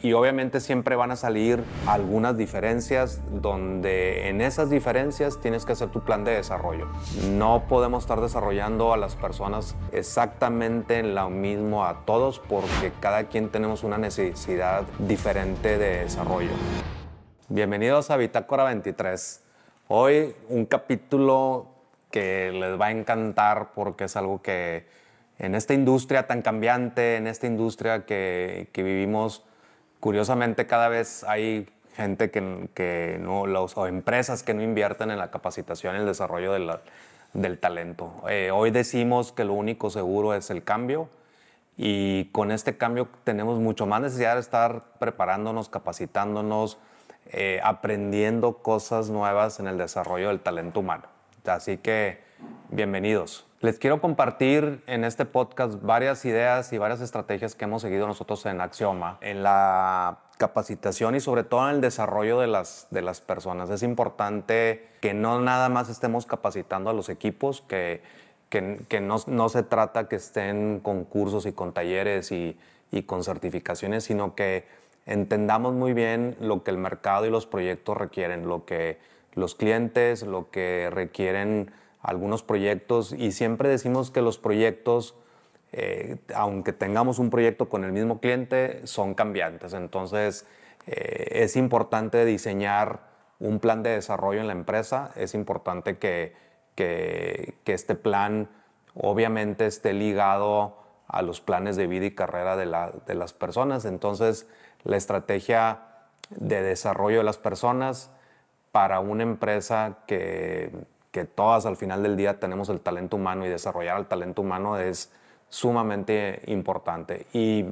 Y obviamente siempre van a salir algunas diferencias donde en esas diferencias tienes que hacer tu plan de desarrollo. No podemos estar desarrollando a las personas exactamente en lo mismo a todos porque cada quien tenemos una necesidad diferente de desarrollo. Bienvenidos a Bitácora 23. Hoy un capítulo que les va a encantar porque es algo que en esta industria tan cambiante, en esta industria que, que vivimos, Curiosamente, cada vez hay gente que, no, los, o empresas que no invierten en la capacitación y el desarrollo del talento. Eh, hoy decimos que lo único seguro es el cambio y con este cambio tenemos mucho más necesidad de estar preparándonos, capacitándonos, eh, aprendiendo cosas nuevas en el desarrollo del talento humano. Así que bienvenidos. Les quiero compartir en este podcast varias ideas y varias estrategias que hemos seguido nosotros en Axioma, en la capacitación y sobre todo en el desarrollo de las, de las personas. Es importante que no nada más estemos capacitando a los equipos, que, que, no, no, se trata que estén con cursos y con talleres y, y con certificaciones, sino que entendamos muy bien lo que el mercado y los proyectos requieren, lo que los clientes, lo que requieren algunos proyectos y siempre decimos que los proyectos, eh, aunque tengamos un proyecto con el mismo cliente, son cambiantes. Entonces eh, es importante diseñar un plan de desarrollo en la empresa, es importante que, que, este plan obviamente esté ligado a los planes de vida y carrera de, de las personas. Entonces la estrategia de desarrollo de las personas para una empresa que que todas al final del día tenemos el talento humano y desarrollar el talento humano es sumamente importante. Y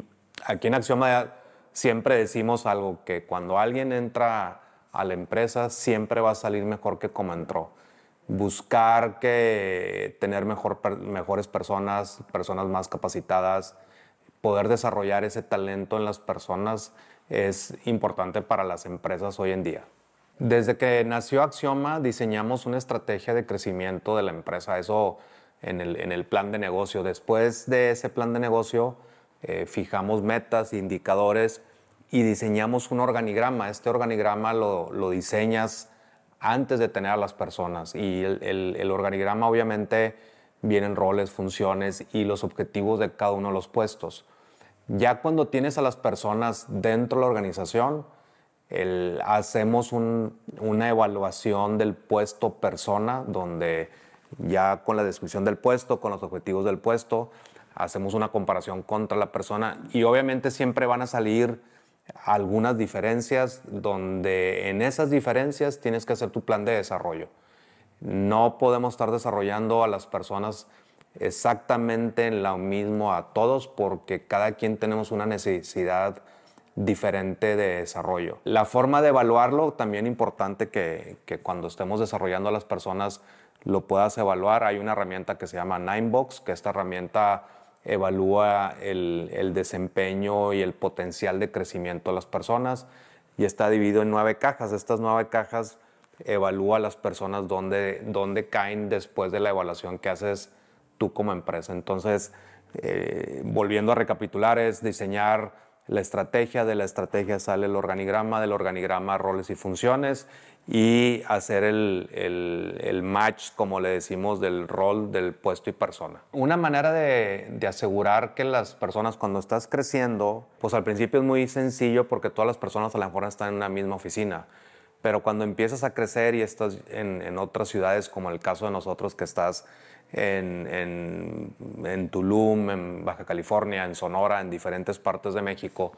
aquí en Axioma siempre decimos algo, que cuando alguien entra a la empresa siempre va a salir mejor que como entró. Buscar que tener mejor, mejores personas, personas más capacitadas, poder desarrollar ese talento en las personas es importante para las empresas hoy en día. Desde que nació Axioma diseñamos una estrategia de crecimiento de la empresa, eso en el, plan de negocio. Después de ese plan de negocio eh, fijamos metas, indicadores y diseñamos un organigrama. Este organigrama lo, diseñas antes de tener a las personas y el, el organigrama obviamente vienen roles, funciones y los objetivos de cada uno de los puestos. Ya cuando tienes a las personas dentro de la organización, hacemos una evaluación del puesto persona, donde ya con la descripción del puesto, con los objetivos del puesto, hacemos una comparación contra la persona y obviamente siempre van a salir algunas diferencias donde en esas diferencias tienes que hacer tu plan de desarrollo. No podemos estar desarrollando a las personas exactamente en lo mismo a todos porque cada quien tenemos una necesidad diferente de desarrollo. La forma de evaluarlo, también importante que, cuando estemos desarrollando a las personas lo puedas evaluar. Hay una herramienta que se llama Ninebox, que esta herramienta evalúa el, desempeño y el potencial de crecimiento de las personas y está dividido en nueve cajas. Estas nueve cajas evalúa a las personas dónde, dónde caen después de la evaluación que haces tú como empresa. Entonces, eh, volviendo a recapitular, es diseñar la estrategia, de la estrategia sale el organigrama, del organigrama roles y funciones y hacer el, el, match, como le decimos, del rol, del puesto y persona. Una manera de, de, asegurar que las personas cuando estás creciendo, pues al principio es muy sencillo porque todas las personas a lo mejor están en una misma oficina, pero cuando empiezas a crecer y estás en, en otras ciudades, como el caso de nosotros que estás en, en, Tulum, en Baja California, en Sonora, en diferentes partes de México,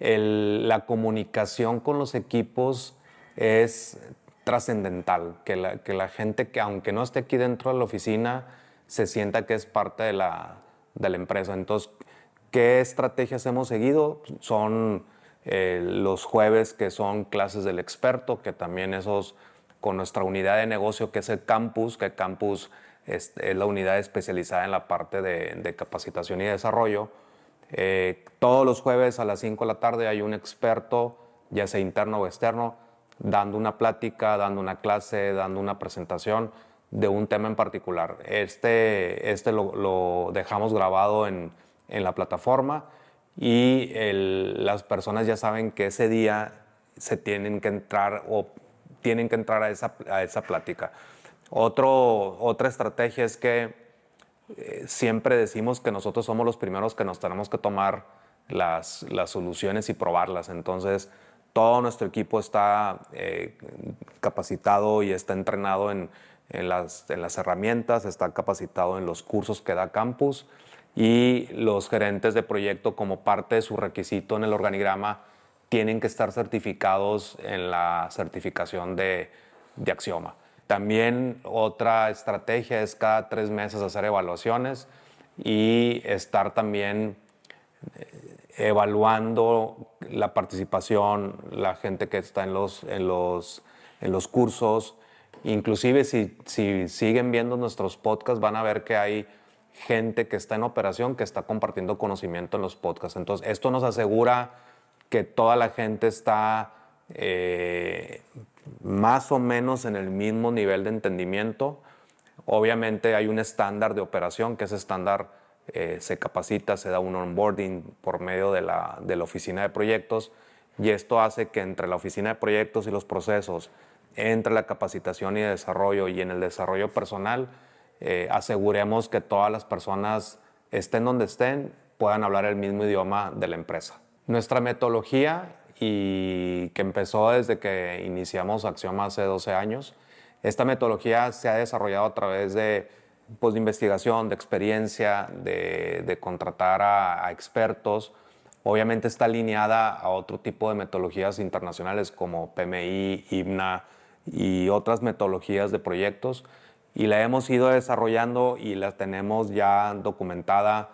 la comunicación con los equipos es trascendental, que la, que la, gente que aunque no esté aquí dentro de la oficina, se sienta que es parte de la, de la empresa. Entonces, ¿qué estrategias hemos seguido? Son eh, los jueves que son clases del experto, que también esos con nuestra unidad de negocio que es el campus, que campus es, la unidad especializada en la parte de, capacitación y desarrollo. Eh, todos los jueves a las 5 de la tarde hay un experto, ya sea interno o externo, dando una plática, dando una clase, dando una presentación de un tema en particular. Este, este lo, dejamos grabado en, en, la plataforma y las personas ya saben que ese día se tienen que entrar o tienen que entrar a esa, a esa plática. Otro, otra estrategia es que eh, siempre decimos que nosotros somos los primeros que nos tenemos que tomar las, las soluciones y probarlas. Entonces, todo nuestro equipo está eh, capacitado y está entrenado en, en, las, en, las, herramientas, está capacitado en los cursos que da campus y los gerentes de proyecto como parte de su requisito en el organigrama tienen que estar certificados en la certificación de, de Axioma. También otra estrategia es cada tres meses hacer evaluaciones y estar también eh, evaluando la participación, la gente que está en los, en los, en los cursos. Inclusive si, si siguen viendo nuestros podcasts van a ver que hay gente que está en operación que está compartiendo conocimiento en los podcasts. Entonces esto nos asegura que toda la gente está eh, más o menos en el mismo nivel de entendimiento. Obviamente hay un estándar de operación, que ese estándar eh, se capacita, se da un onboarding por medio de la, de la oficina de proyectos y esto hace que entre la oficina de proyectos y los procesos, entre la capacitación y desarrollo y en el desarrollo personal, eh, aseguremos que todas las personas estén donde estén, puedan hablar el mismo idioma de la empresa. Nuestra metodología y que empezó desde que iniciamos Acción hace 12 años. Esta metodología se ha desarrollado a través de, pues, de investigación, de experiencia, de, de contratar a, a, expertos. Obviamente está alineada a otro tipo de metodologías internacionales como PMI, IBNA y otras metodologías de proyectos. Y la hemos ido desarrollando y la tenemos ya documentada,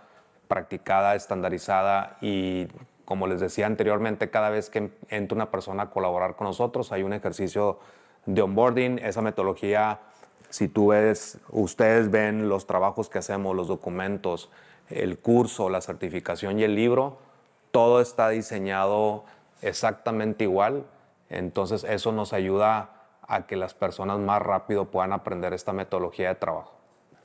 practicada, estandarizada y como les decía anteriormente, cada vez que entra una persona a colaborar con nosotros, hay un ejercicio de onboarding. Esa metodología, si tú ves, ustedes ven los trabajos que hacemos, los documentos, el curso, la certificación y el libro, todo está diseñado exactamente igual. Entonces eso nos ayuda a que las personas más rápido puedan aprender esta metodología de trabajo.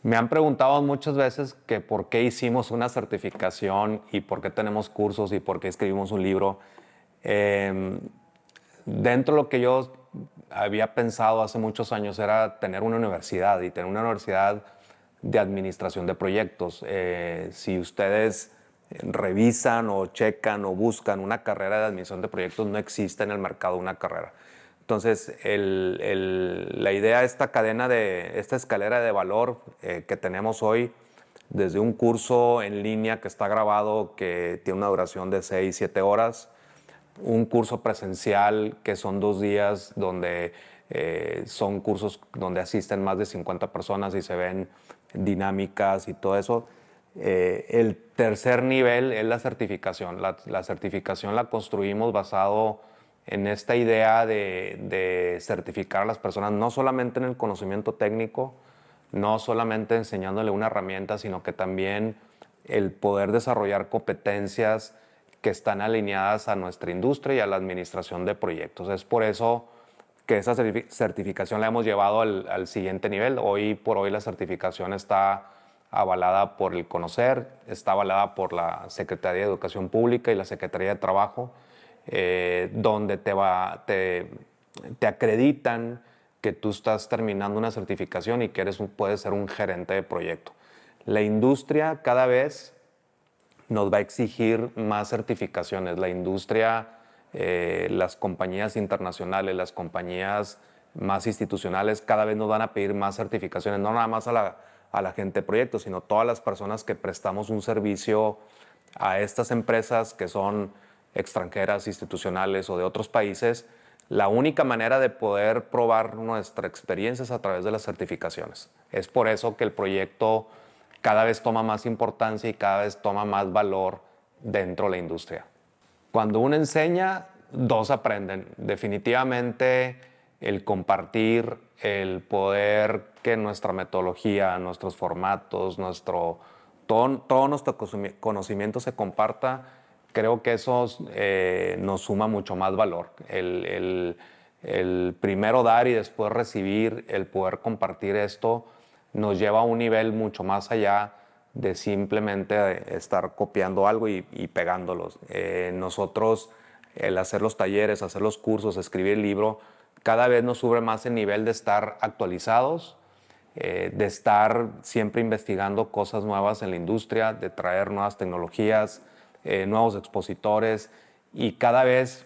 Me han preguntado muchas veces que por qué hicimos una certificación y por qué tenemos cursos y por qué escribimos un libro. Eh, dentro de lo que yo había pensado hace muchos años era tener una universidad y tener una universidad de administración de proyectos. Eh, si ustedes revisan o checan o buscan una carrera de administración de proyectos, no existe en el mercado una carrera. Entonces, la idea de esta cadena, de esta escalera de valor eh, que tenemos hoy, desde un curso en línea que está grabado, que tiene una duración de 6, 7 horas, un curso presencial que son dos días donde eh, son cursos donde asisten más de 50 personas y se ven dinámicas y todo eso. Eh, el tercer nivel es la certificación. La, la certificación la construimos basado en esta idea de, certificar a las personas, no solamente en el conocimiento técnico, no solamente enseñándole una herramienta, sino que también el poder desarrollar competencias que están alineadas a nuestra industria y a la administración de proyectos. Es por eso que esa certificación la hemos llevado al, siguiente nivel. Hoy por hoy la certificación está avalada por el Conocer, está avalada por la Secretaría de Educación Pública y la Secretaría de Trabajo eh, donde te, va, te, te, acreditan que tú estás terminando una certificación y que eres puedes ser un gerente de proyecto. La industria cada vez nos va a exigir más certificaciones. La industria, eh, las compañías internacionales, las compañías más institucionales cada vez nos van a pedir más certificaciones, no nada más a la, a la gente de proyecto, sino todas las personas que prestamos un servicio a estas empresas que son extranjeras, institucionales o de otros países, la única manera de poder probar nuestra experiencia es a través de las certificaciones. Es por eso que el proyecto cada vez toma más importancia y cada vez toma más valor dentro de la industria. Cuando uno enseña, dos aprenden. Definitivamente el compartir, el poder que nuestra metodología, nuestros formatos, nuestro, todo, todo nuestro conocimiento se comparta creo que eso eh, nos suma mucho más valor. El, primero dar y después recibir, el poder compartir esto, nos lleva a un nivel mucho más allá de simplemente estar copiando algo y, pegándolos. Eh, nosotros, el hacer los talleres, hacer los cursos, escribir el libro, cada vez nos sube más el nivel de estar actualizados, eh, de estar siempre investigando cosas nuevas en la industria, de traer nuevas tecnologías, eh, nuevos expositores y cada vez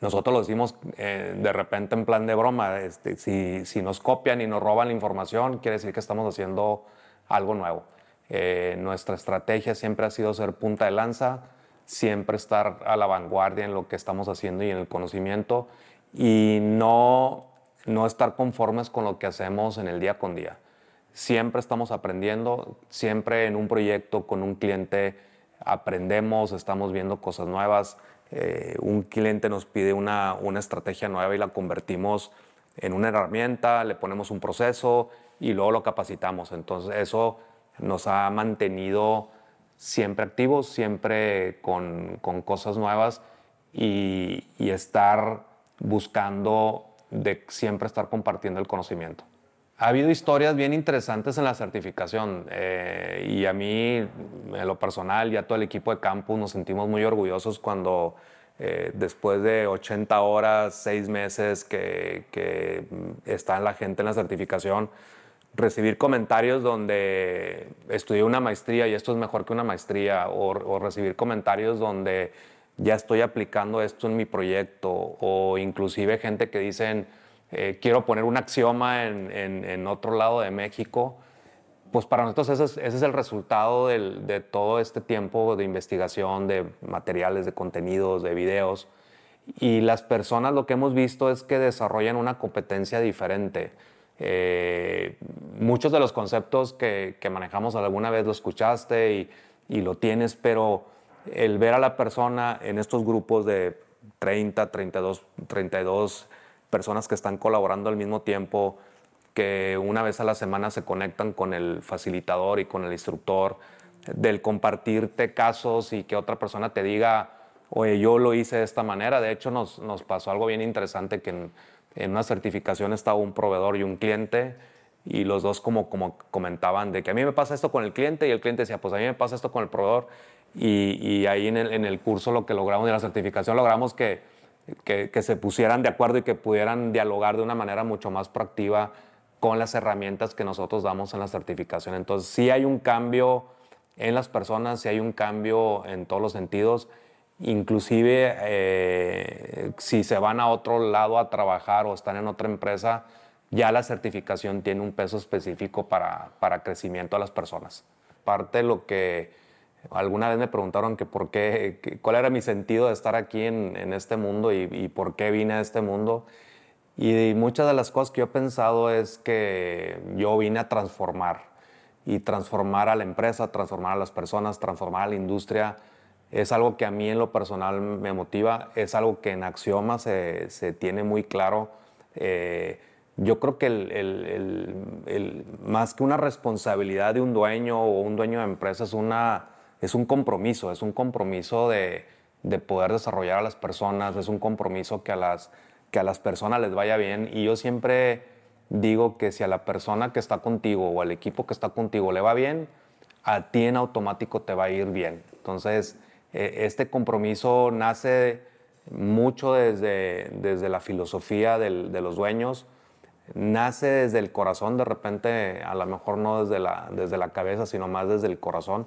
nosotros lo decimos de repente en plan de broma, este, si, si nos copian y nos roban la información, quiere decir que estamos haciendo algo nuevo. Eh, nuestra estrategia siempre ha sido ser punta de lanza, siempre estar a la vanguardia en lo que estamos haciendo y en el conocimiento y no, no estar conformes con lo que hacemos en el día con día. Siempre estamos aprendiendo, siempre en un proyecto con un cliente aprendemos, estamos viendo cosas nuevas. Eh, un cliente nos pide una, una estrategia nueva y la convertimos en una herramienta, le ponemos un proceso y luego lo capacitamos. Entonces eso nos ha mantenido siempre activos, siempre con, cosas nuevas y, estar buscando de siempre estar compartiendo el conocimiento. Ha habido historias bien interesantes en la certificación eh, y a mí, en lo personal, ya todo el equipo de campus nos sentimos muy orgullosos cuando eh, después de 80 horas, 6 meses que, que está la gente en la certificación, recibir comentarios donde estudié una maestría y esto es mejor que una maestría, o, recibir comentarios donde ya estoy aplicando esto en mi proyecto, o inclusive gente que dicen, eh, quiero poner un axioma en, otro lado de México, pues para nosotros ese es, el resultado de todo este tiempo de investigación, de materiales, de contenidos, de videos. Y las personas lo que hemos visto es que desarrollan una competencia diferente. Eh, muchos de los conceptos que, manejamos alguna vez lo escuchaste y, lo tienes, pero el ver a la persona en estos grupos de 30, 32, 32 personas que están colaborando al mismo tiempo, que una vez a la semana se conectan con el facilitador y con el instructor, del compartirte casos y que otra persona te diga, oye, yo lo hice de esta manera. De hecho, nos, nos pasó algo bien interesante que en, en una certificación estaba un proveedor y un cliente y los dos como, como comentaban de que a mí me pasa esto con el cliente y el cliente decía, pues a mí me pasa esto con el proveedor. Y, ahí en el, en el, curso lo que logramos de la certificación logramos que, que, se pusieran de acuerdo y que pudieran dialogar de una manera mucho más proactiva con las herramientas que nosotros damos en la certificación. Entonces sí hay un cambio en las personas, sí hay un cambio en todos los sentidos Inclusive eh, si se van a otro lado a trabajar o están en otra empresa, ya la certificación tiene un peso específico para, para crecimiento a las personas. Parte de lo que alguna vez me preguntaron que por qué, cuál era mi sentido de estar aquí en, en este mundo y, y, por qué vine a este mundo. Y muchas de las cosas que yo he pensado es que yo vine a transformar y transformar a la empresa, transformar a las personas, transformar a la industria es algo que a mí en lo personal me motiva, es algo que en Axioma se, se tiene muy claro. Eh, yo creo que el, el, más que una responsabilidad de un dueño o un dueño de empresa es, una, es un compromiso, es un compromiso de, de, poder desarrollar a las personas, es un compromiso que a, las, que a las personas les vaya bien. Y yo siempre digo que si a la persona que está contigo o al equipo que está contigo le va bien, a ti en automático te va a ir bien. Entonces, eh, este compromiso nace mucho desde, desde la filosofía de los dueños, nace desde el corazón, de repente, a lo mejor no desde la, desde la cabeza, sino más desde el corazón.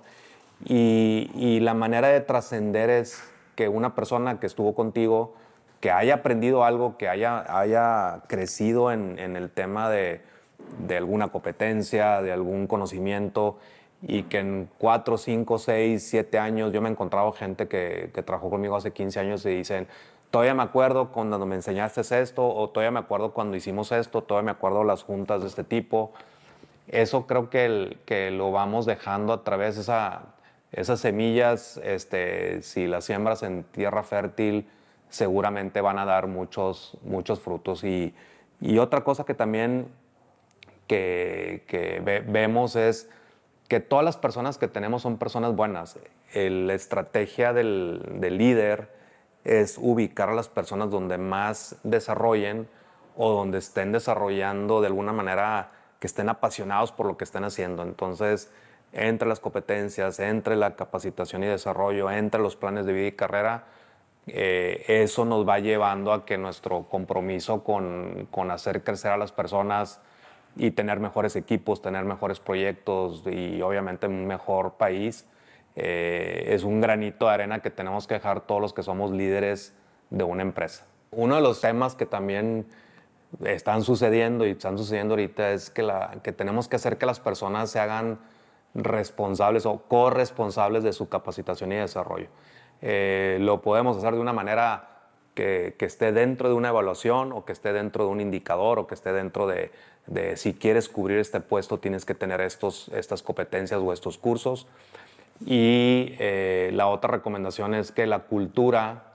Y, la manera de trascender es que una persona que estuvo contigo, que haya aprendido algo, que haya, haya crecido en, en el tema de, de alguna competencia, de algún conocimiento, y que en 4, 5, 6, 7 años yo me he encontrado gente que, que trabajó conmigo hace 15 años y dicen, todavía me acuerdo cuando me enseñaste esto, o todavía me acuerdo cuando hicimos esto, todavía me acuerdo las juntas de este tipo. Eso creo que, el, que lo vamos dejando a través de esa, esas semillas, este, si las siembras en tierra fértil, seguramente van a dar muchos, muchos frutos. Y, y otra cosa que también que, que vemos es que todas las personas que tenemos son personas buenas. la estrategia del, líder es ubicar a las personas donde más desarrollen o donde estén desarrollando de alguna manera que estén apasionados por lo que estén haciendo. Entonces, entre las competencias, entre la capacitación y desarrollo, entre los planes de vida y carrera, eh, eso nos va llevando a que nuestro compromiso con, con, hacer crecer a las personas y tener mejores equipos, tener mejores proyectos y obviamente un mejor país, eh, es un granito de arena que tenemos que dejar todos los que somos líderes de una empresa. Uno de los temas que también están sucediendo y están sucediendo ahorita es que, la, que tenemos que hacer que las personas se hagan responsables o corresponsables de su capacitación y desarrollo. Eh, lo podemos hacer de una manera que, esté dentro de una evaluación o que esté dentro de un indicador o que esté dentro de, de si quieres cubrir este puesto tienes que tener estos, estas competencias o estos cursos. Y eh, la otra recomendación es que la cultura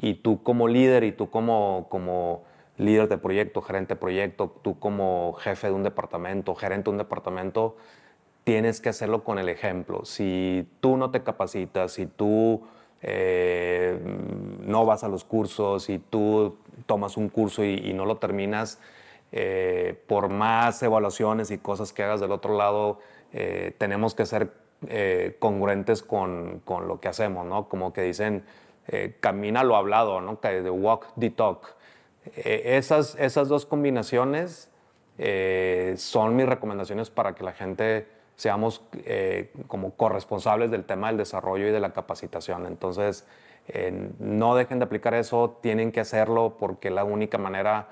y tú como líder y tú como, como líder de proyecto, gerente de proyecto, tú como jefe de un departamento, gerente de un departamento, tienes que hacerlo con el ejemplo. Si tú no te capacitas, si tú eh, no vas a los cursos, si tú tomas un curso y, no lo terminas, eh, por más evaluaciones y cosas que hagas del otro lado, eh, tenemos que ser congruentes con, con, lo que hacemos, ¿no? Como que dicen, camina lo hablado, ¿no? Walk the talk. esas, esas dos combinaciones son mis recomendaciones para que la gente seamos eh, como corresponsables del tema del desarrollo y de la capacitación. Entonces, eh, no dejen de aplicar eso, tienen que hacerlo porque es la única manera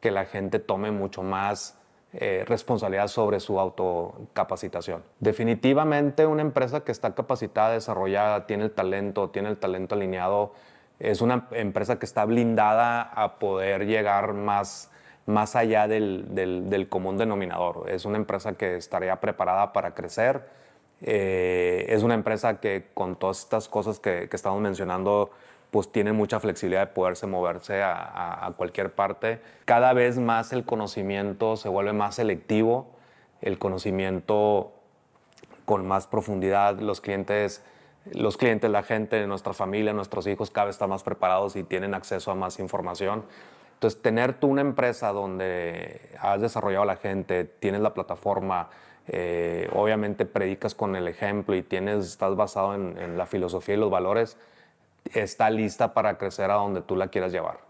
que la gente tome mucho más eh, responsabilidad sobre su autocapacitación. Definitivamente una empresa que está capacitada, desarrollada, tiene el talento, tiene el talento alineado, es una empresa que está blindada a poder llegar más más allá del, común denominador. Es una empresa que estaría preparada para crecer. Eh, es una empresa que con todas estas cosas que, estamos mencionando, pues tiene mucha flexibilidad de poderse moverse a, cualquier parte. Cada vez más el conocimiento se vuelve más selectivo, el conocimiento con más profundidad, los clientes, los clientes, la gente, nuestra familia, nuestros hijos cada vez están más preparados y tienen acceso a más información. Entonces, tener tú una empresa donde has desarrollado a la gente, tienes la plataforma, eh, obviamente predicas con el ejemplo y tienes, estás basado en, la filosofía y los valores, está lista para crecer a donde tú la quieras llevar.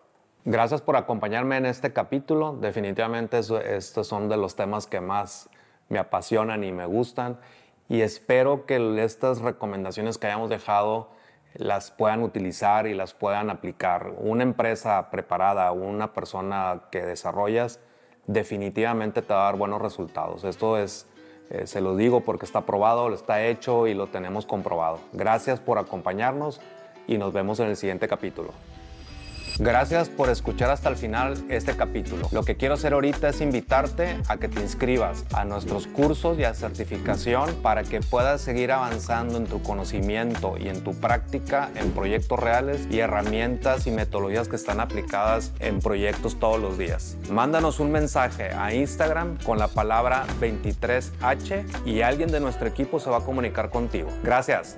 Gracias por acompañarme en este capítulo. Definitivamente estos son de los temas que más me apasionan y me gustan. Y espero que estas recomendaciones que hayamos dejado las puedan utilizar y las puedan aplicar. Una empresa preparada, una persona que desarrollas, definitivamente te va a dar buenos resultados. Esto es, eh, se lo digo porque está probado, lo está hecho y lo tenemos comprobado. Gracias por acompañarnos y nos vemos en el siguiente capítulo. Gracias por escuchar hasta el final este capítulo. Lo que quiero hacer ahorita es invitarte a que te inscribas a nuestros cursos y a certificación para que puedas seguir avanzando en tu conocimiento y en tu práctica en proyectos reales y herramientas y metodologías que están aplicadas en proyectos todos los días. Mándanos un mensaje a Instagram con la palabra 23H y alguien de nuestro equipo se va a comunicar contigo. Gracias.